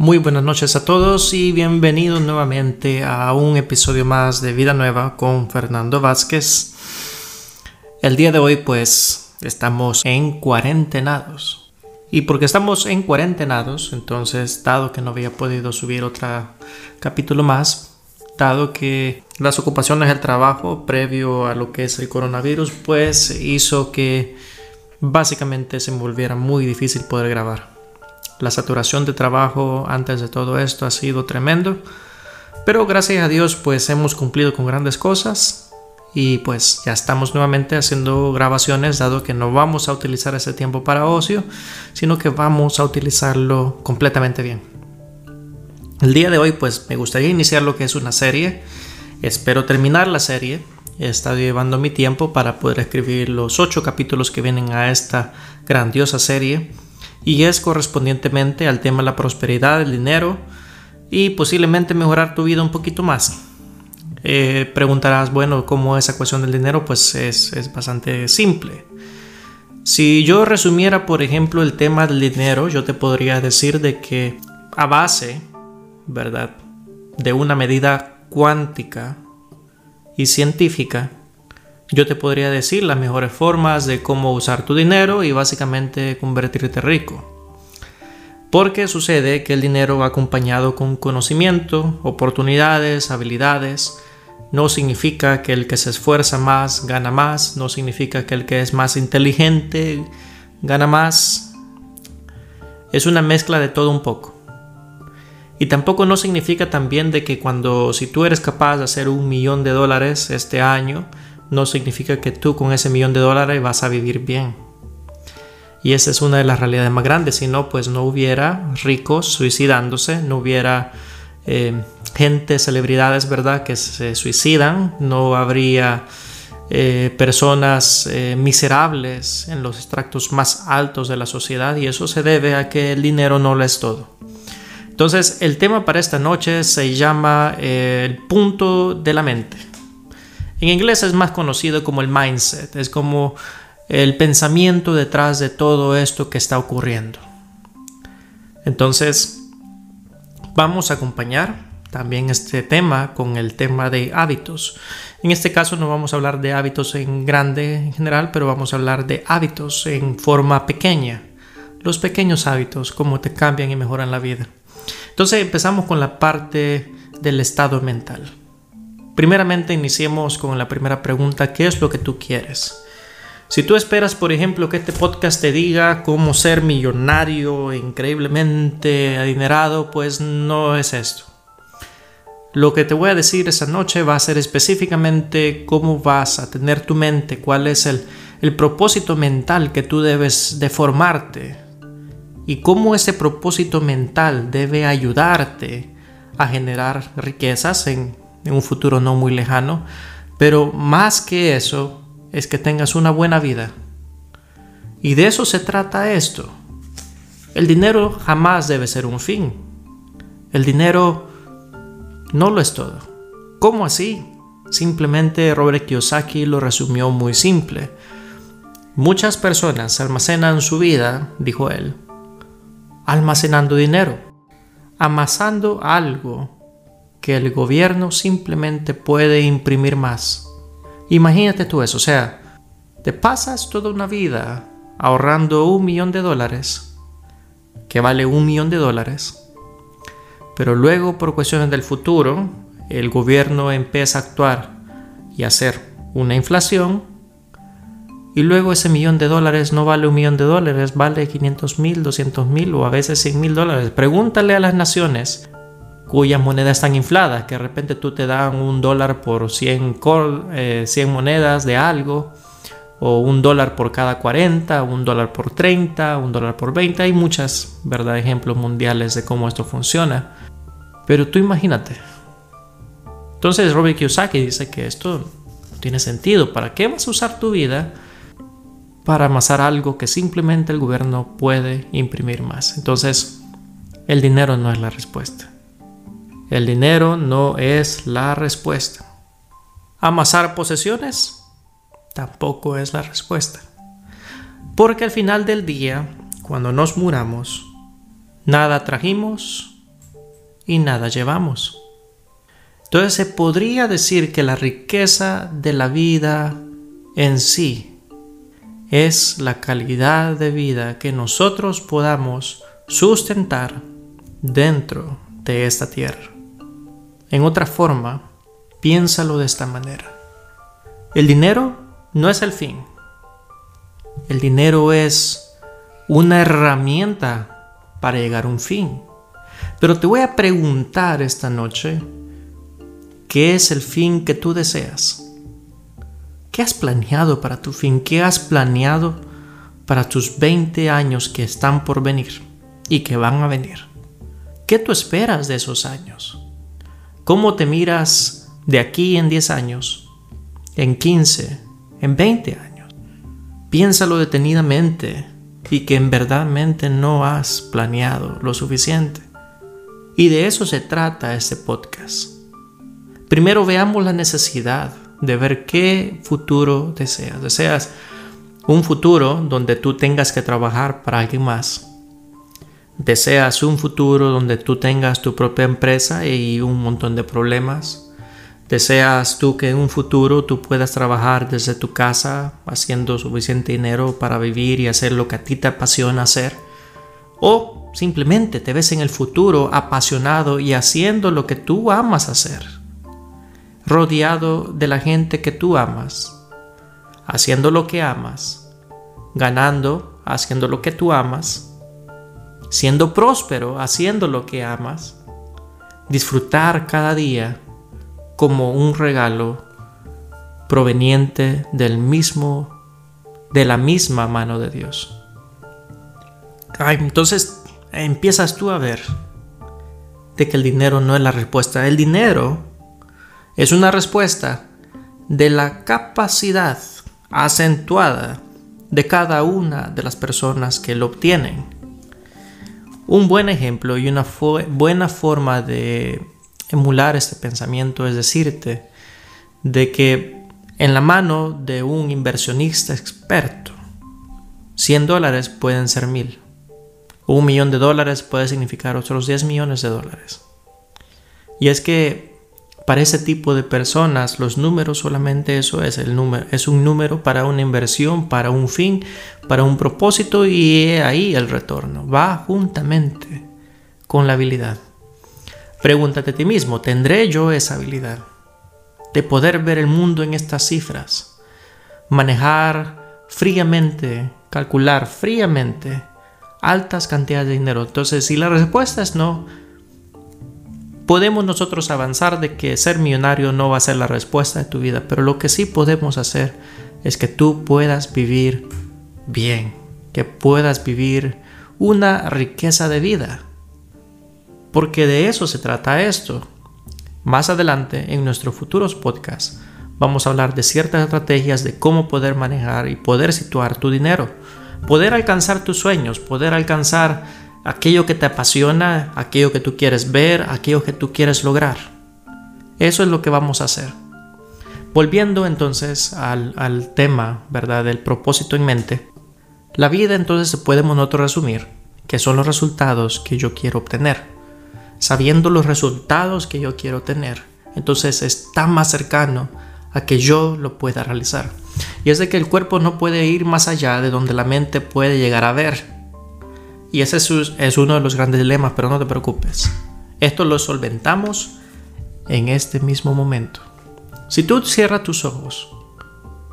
Muy buenas noches a todos y bienvenidos nuevamente a un episodio más de Vida Nueva con Fernando Vázquez. El día de hoy pues estamos en cuarentenados. Y porque estamos en cuarentenados, entonces dado que no había podido subir otro capítulo más, dado que las ocupaciones del trabajo previo a lo que es el coronavirus pues hizo que básicamente se me volviera muy difícil poder grabar. La saturación de trabajo antes de todo esto ha sido tremendo. Pero gracias a Dios pues hemos cumplido con grandes cosas y pues ya estamos nuevamente haciendo grabaciones dado que no vamos a utilizar ese tiempo para ocio, sino que vamos a utilizarlo completamente bien. El día de hoy pues me gustaría iniciar lo que es una serie. Espero terminar la serie. He estado llevando mi tiempo para poder escribir los ocho capítulos que vienen a esta grandiosa serie y es correspondientemente al tema de la prosperidad, el dinero y posiblemente mejorar tu vida un poquito más. Eh, preguntarás, bueno, ¿cómo esa cuestión del dinero? Pues es, es bastante simple. Si yo resumiera, por ejemplo, el tema del dinero, yo te podría decir de que a base, ¿verdad?, de una medida cuántica y científica, yo te podría decir las mejores formas de cómo usar tu dinero y básicamente convertirte rico. Porque sucede que el dinero va acompañado con conocimiento, oportunidades, habilidades. No significa que el que se esfuerza más gana más, no significa que el que es más inteligente gana más. Es una mezcla de todo un poco. Y tampoco no significa también de que cuando si tú eres capaz de hacer un millón de dólares este año, no significa que tú con ese millón de dólares vas a vivir bien. Y esa es una de las realidades más grandes. Si no, pues no hubiera ricos suicidándose, no hubiera eh, gente, celebridades, ¿verdad?, que se suicidan, no habría eh, personas eh, miserables en los extractos más altos de la sociedad y eso se debe a que el dinero no lo es todo. Entonces, el tema para esta noche se llama el punto de la mente. En inglés es más conocido como el mindset, es como el pensamiento detrás de todo esto que está ocurriendo. Entonces, vamos a acompañar también este tema con el tema de hábitos. En este caso no vamos a hablar de hábitos en grande en general, pero vamos a hablar de hábitos en forma pequeña. Los pequeños hábitos, cómo te cambian y mejoran la vida. Entonces empezamos con la parte del estado mental. Primeramente iniciemos con la primera pregunta, ¿qué es lo que tú quieres? Si tú esperas, por ejemplo, que este podcast te diga cómo ser millonario, increíblemente adinerado, pues no es esto. Lo que te voy a decir esa noche va a ser específicamente cómo vas a tener tu mente, cuál es el, el propósito mental que tú debes de formarte y cómo ese propósito mental debe ayudarte a generar riquezas en en un futuro no muy lejano, pero más que eso es que tengas una buena vida. Y de eso se trata esto. El dinero jamás debe ser un fin. El dinero no lo es todo. ¿Cómo así? Simplemente Robert Kiyosaki lo resumió muy simple. Muchas personas almacenan su vida, dijo él, almacenando dinero, amasando algo que el gobierno simplemente puede imprimir más. Imagínate tú eso, o sea, te pasas toda una vida ahorrando un millón de dólares, que vale un millón de dólares, pero luego por cuestiones del futuro, el gobierno empieza a actuar y hacer una inflación, y luego ese millón de dólares no vale un millón de dólares, vale 500 mil, 200 mil o a veces 100 mil dólares. Pregúntale a las naciones cuyas monedas están infladas, que de repente tú te dan un dólar por 100, 100 eh, monedas de algo, o un dólar por cada 40, un dólar por 30, un dólar por 20. Hay muchas, ¿verdad? Ejemplos mundiales de cómo esto funciona. Pero tú imagínate. Entonces Robert Kiyosaki dice que esto no tiene sentido. ¿Para qué vas a usar tu vida para amasar algo que simplemente el gobierno puede imprimir más? Entonces, el dinero no es la respuesta. El dinero no es la respuesta. Amasar posesiones tampoco es la respuesta. Porque al final del día, cuando nos muramos, Nada trajimos y nada llevamos. Entonces se podría decir que la riqueza de la vida en sí es la calidad de vida que nosotros podamos sustentar dentro de esta tierra. En otra forma, piénsalo de esta manera. El dinero no es el fin. El dinero es una herramienta para llegar a un fin. Pero te voy a preguntar esta noche, ¿qué es el fin que tú deseas? ¿Qué has planeado para tu fin? ¿Qué has planeado para tus 20 años que están por venir y que van a venir? ¿Qué tú esperas de esos años? ¿Cómo te miras de aquí en 10 años, en 15, en 20 años? Piénsalo detenidamente y que en verdadmente no has planeado lo suficiente. Y de eso se trata este podcast. Primero veamos la necesidad de ver qué futuro deseas. Deseas un futuro donde tú tengas que trabajar para alguien más. Deseas un futuro donde tú tengas tu propia empresa y un montón de problemas. Deseas tú que en un futuro tú puedas trabajar desde tu casa haciendo suficiente dinero para vivir y hacer lo que a ti te apasiona hacer. O simplemente te ves en el futuro apasionado y haciendo lo que tú amas hacer rodeado de la gente que tú amas, haciendo lo que amas, ganando, haciendo lo que tú amas, siendo próspero, haciendo lo que amas, disfrutar cada día como un regalo proveniente del mismo, de la misma mano de Dios. entonces empiezas tú a ver de que el dinero no es la respuesta. El dinero es una respuesta de la capacidad acentuada de cada una de las personas que lo obtienen. Un buen ejemplo y una buena forma de emular este pensamiento es decirte de que en la mano de un inversionista experto, 100 dólares pueden ser mil. Un millón de dólares puede significar otros 10 millones de dólares. Y es que para ese tipo de personas los números solamente eso es el número es un número para una inversión para un fin para un propósito y ahí el retorno. Va juntamente con la habilidad. Pregúntate a ti mismo tendré yo esa habilidad de poder ver el mundo en estas cifras manejar fríamente calcular fríamente altas cantidades de dinero. Entonces si la respuesta es no podemos nosotros avanzar de que ser millonario no va a ser la respuesta de tu vida, pero lo que sí podemos hacer es que tú puedas vivir bien, que puedas vivir una riqueza de vida. Porque de eso se trata esto. Más adelante, en nuestros futuros podcasts, vamos a hablar de ciertas estrategias de cómo poder manejar y poder situar tu dinero, poder alcanzar tus sueños, poder alcanzar aquello que te apasiona, aquello que tú quieres ver, aquello que tú quieres lograr. Eso es lo que vamos a hacer. Volviendo entonces al, tema, ¿verdad?, del propósito en mente, la vida entonces se puede nosotros resumir que son los resultados que yo quiero obtener. Sabiendo los resultados que yo quiero tener, entonces está más cercano a que yo lo pueda realizar. Y es de que el cuerpo no puede ir más allá de donde la mente puede llegar a ver. Y ese es uno de los grandes dilemas, pero no te preocupes. Esto lo solventamos en este mismo momento. Si tú cierras tus ojos,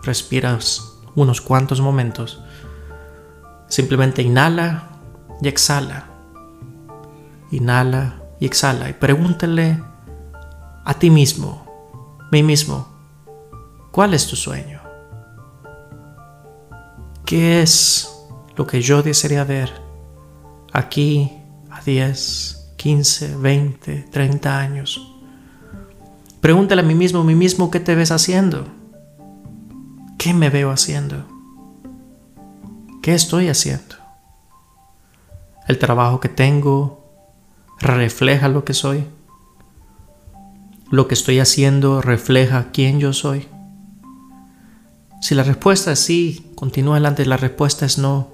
respiras unos cuantos momentos, simplemente inhala y exhala. Inhala y exhala y pregúntale a ti mismo, mí mismo, ¿cuál es tu sueño? ¿Qué es lo que yo desearía ver? Aquí a 10, 15, 20, 30 años. Pregúntale a mí mismo, a mí mismo, ¿qué te ves haciendo? ¿Qué me veo haciendo? ¿Qué estoy haciendo? ¿El trabajo que tengo refleja lo que soy? ¿Lo que estoy haciendo refleja quién yo soy? Si la respuesta es sí, continúa adelante. La respuesta es no.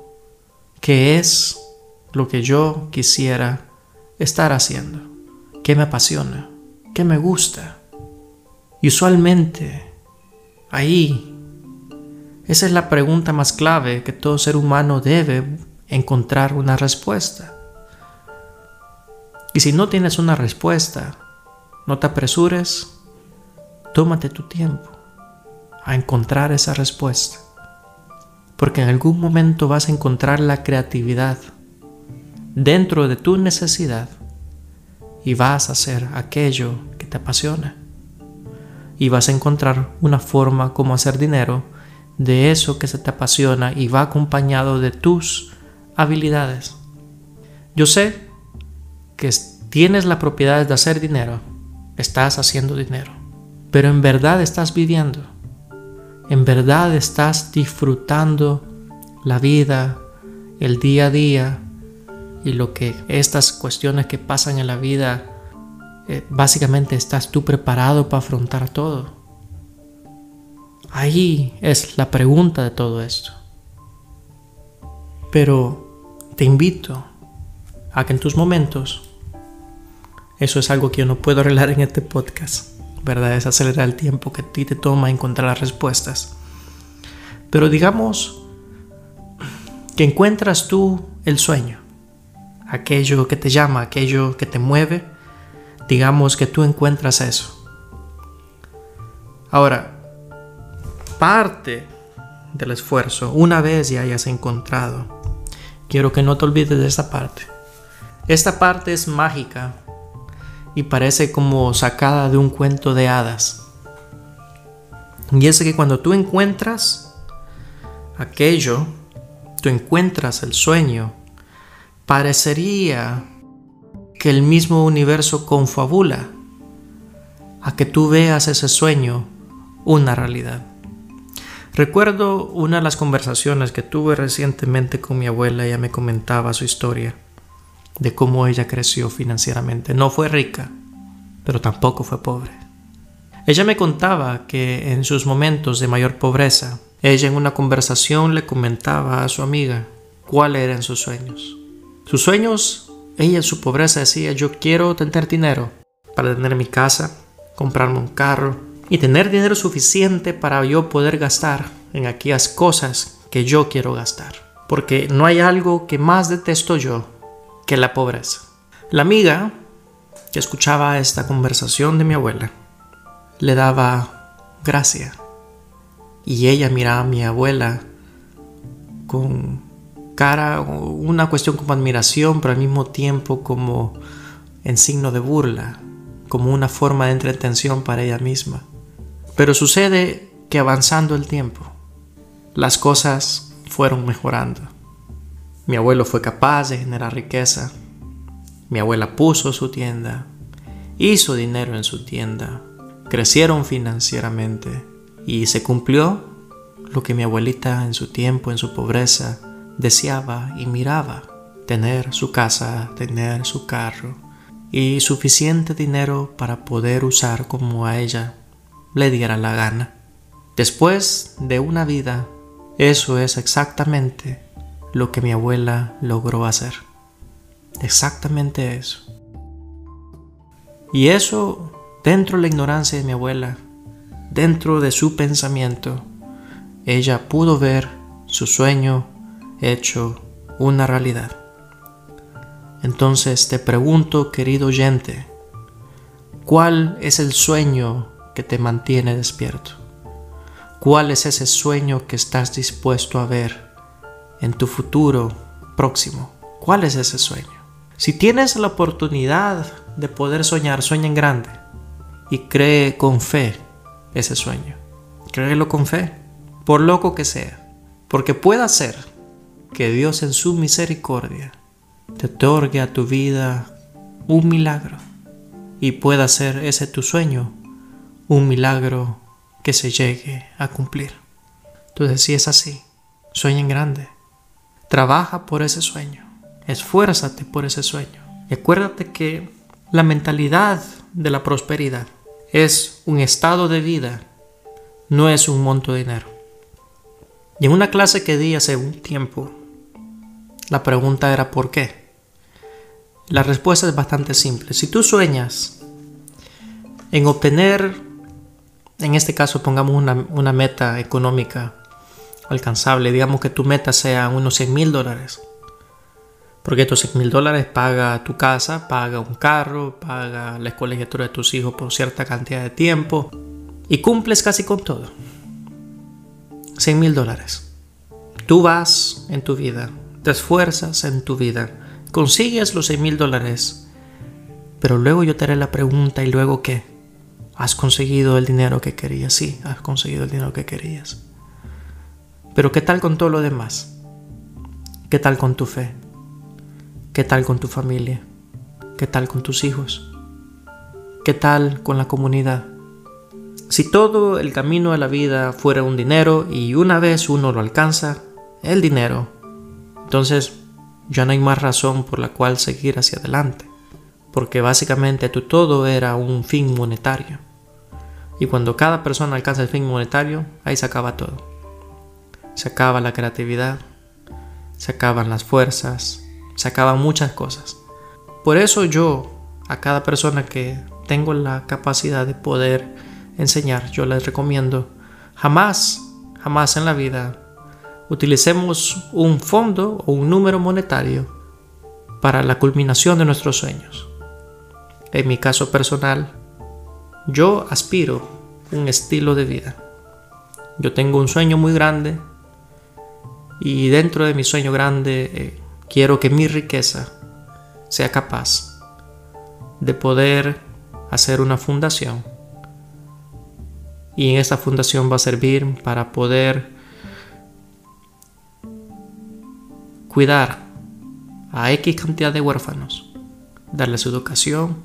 ¿Qué es lo que yo quisiera estar haciendo, qué me apasiona, qué me gusta. Y usualmente, ahí, esa es la pregunta más clave que todo ser humano debe encontrar una respuesta. Y si no tienes una respuesta, no te apresures, tómate tu tiempo a encontrar esa respuesta. Porque en algún momento vas a encontrar la creatividad dentro de tu necesidad y vas a hacer aquello que te apasiona. Y vas a encontrar una forma como hacer dinero de eso que se te apasiona y va acompañado de tus habilidades. Yo sé que tienes la propiedad de hacer dinero, estás haciendo dinero, pero en verdad estás viviendo, en verdad estás disfrutando la vida, el día a día y lo que estas cuestiones que pasan en la vida, eh, básicamente estás tú preparado para afrontar todo. Ahí es la pregunta de todo esto. Pero te invito a que en tus momentos, eso es algo que yo no puedo arreglar en este podcast, ¿verdad? Es acelerar el tiempo que a ti te toma encontrar las respuestas. Pero digamos que encuentras tú el sueño, aquello que te llama, aquello que te mueve, digamos que tú encuentras eso. Ahora, parte del esfuerzo, una vez ya hayas encontrado, quiero que no te olvides de esta parte. Esta parte es mágica y parece como sacada de un cuento de hadas. Y es que cuando tú encuentras aquello, tú encuentras el sueño, parecería que el mismo universo confabula a que tú veas ese sueño una realidad. Recuerdo una de las conversaciones que tuve recientemente con mi abuela, ella me comentaba su historia de cómo ella creció financieramente. No fue rica, pero tampoco fue pobre. Ella me contaba que en sus momentos de mayor pobreza, ella en una conversación le comentaba a su amiga cuáles eran sus sueños. Sus sueños, ella en su pobreza decía, yo quiero tener dinero para tener mi casa, comprarme un carro, y tener dinero suficiente para yo poder gastar en aquellas cosas que yo quiero gastar. Porque no hay algo que más detesto yo que la pobreza. La amiga que escuchaba esta conversación de mi abuela le daba gracia. Y ella miraba a mi abuela con una cuestión como admiración, pero al mismo tiempo como en signo de burla, como una forma de entretención para ella misma. Pero sucede que avanzando el tiempo, las cosas fueron mejorando. Mi abuelo fue capaz de generar riqueza. Mi abuela puso su tienda, hizo dinero en su tienda, crecieron financieramente y se cumplió lo que mi abuelita en su tiempo, en su pobreza, deseaba y miraba. Tener su casa, tener su carro y suficiente dinero para poder usar como a ella le diera la gana. Después de una vida, eso es exactamente lo que mi abuela logró hacer. Exactamente eso. Y eso, dentro de la ignorancia de mi abuela, dentro de su pensamiento, ella pudo ver su sueño hecho una realidad. Entonces te pregunto, querido oyente, ¿cuál es el sueño que te mantiene despierto? ¿Cuál es ese sueño que estás dispuesto a ver en tu futuro próximo? ¿Cuál es ese sueño? Si tienes la oportunidad de poder soñar, sueña en grande y cree con fe ese sueño. Créelo con fe, por loco que sea, porque puede ser que Dios en su misericordia te otorgue a tu vida un milagro y pueda ser ese tu sueño un milagro que se llegue a cumplir. Entonces, si es así, sueña en grande. Trabaja por ese sueño. Esfuérzate por ese sueño. Y acuérdate que la mentalidad de la prosperidad es un estado de vida, no es un monto de dinero. Y en una clase que di hace un tiempo, la pregunta era ¿por qué? La respuesta es bastante simple. Si tú sueñas en obtener, en este caso pongamos una, meta económica alcanzable, digamos que tu meta sea unos 100 mil dólares. Porque estos 100 mil dólares paga tu casa, paga un carro, paga la colegiatura de tus hijos por cierta cantidad de tiempo y cumples casi con todo. 100 mil dólares. Tú vas en tu vida, te esfuerzas en tu vida, consigues los 6 mil dólares, pero luego yo te haré la pregunta y luego qué? ¿Has conseguido el dinero que querías? Sí, has conseguido el dinero que querías. Pero ¿qué tal con todo lo demás? ¿Qué tal con tu fe? ¿Qué tal con tu familia? ¿Qué tal con tus hijos? ¿Qué tal con la comunidad? Si todo el camino de la vida fuera un dinero y una vez uno lo alcanza, el dinero, entonces ya no hay más razón por la cual seguir hacia adelante, porque básicamente tu todo era un fin monetario. Y cuando cada persona alcanza el fin monetario, ahí se acaba todo. Se acaba la creatividad, se acaban las fuerzas, se acaban muchas cosas. Por eso yo, a cada persona que tengo la capacidad de poder enseñar, yo les recomiendo, jamás, jamás en la vida utilicemos un fondo o un número monetario para la culminación de nuestros sueños. En mi caso personal, yo aspiro un estilo de vida. Yo tengo un sueño muy grande y dentro de mi sueño grande eh, quiero que mi riqueza sea capaz de poder hacer una fundación y en esta fundación va a servir para poder cuidar a X cantidad de huérfanos, darles educación,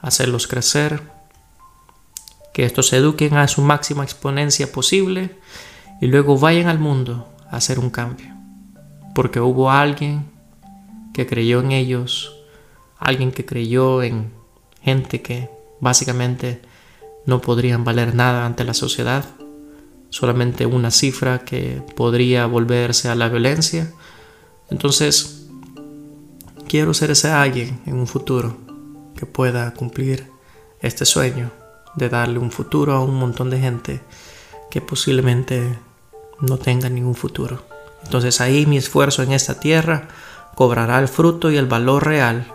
hacerlos crecer, que estos se eduquen a su máxima exponencia posible y luego vayan al mundo a hacer un cambio. Porque hubo alguien que creyó en ellos, alguien que creyó en gente que básicamente no podrían valer nada ante la sociedad, solamente una cifra que podría volverse a la violencia entonces, quiero ser ese alguien en un futuro que pueda cumplir este sueño de darle un futuro a un montón de gente que posiblemente no tenga ningún futuro. Entonces ahí mi esfuerzo en esta tierra cobrará el fruto y el valor real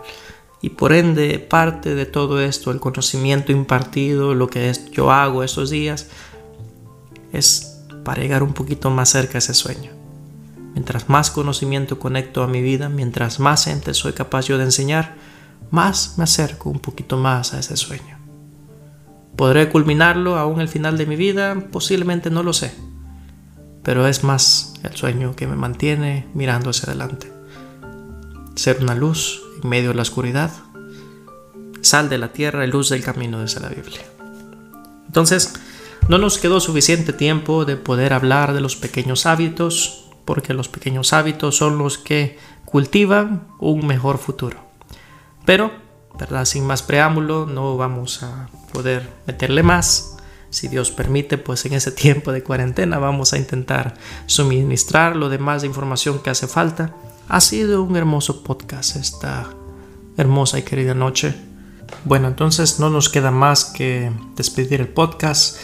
y por ende parte de todo esto, el conocimiento impartido, lo que yo hago estos días, es para llegar un poquito más cerca a ese sueño. Mientras más conocimiento conecto a mi vida, mientras más gente soy capaz yo de enseñar, más me acerco un poquito más a ese sueño. ¿Podré culminarlo aún el final de mi vida? Posiblemente no lo sé. Pero es más el sueño que me mantiene mirando hacia adelante. Ser una luz en medio de la oscuridad. Sal de la tierra y luz del camino, desde la Biblia. Entonces, no nos quedó suficiente tiempo de poder hablar de los pequeños hábitos, porque los pequeños hábitos son los que cultivan un mejor futuro. Pero, ¿verdad? Sin más preámbulo, no vamos a poder meterle más. Si Dios permite, pues en ese tiempo de cuarentena vamos a intentar suministrar lo demás de información que hace falta. Ha sido un hermoso podcast esta hermosa y querida noche. Bueno, entonces no nos queda más que despedir el podcast.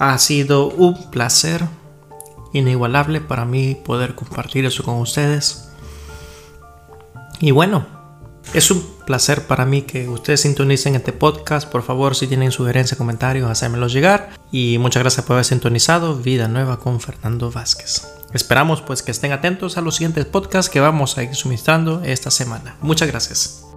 Ha sido un placer inigualable para mí poder compartir eso con ustedes. Y bueno, es un placer para mí que ustedes sintonicen este podcast. Por favor, si tienen sugerencias, comentarios, hacémelos llegar. Y muchas gracias por haber sintonizado Vida Nueva con Fernando Vázquez. Esperamos pues que estén atentos a los siguientes podcasts que vamos a ir suministrando esta semana. Muchas gracias.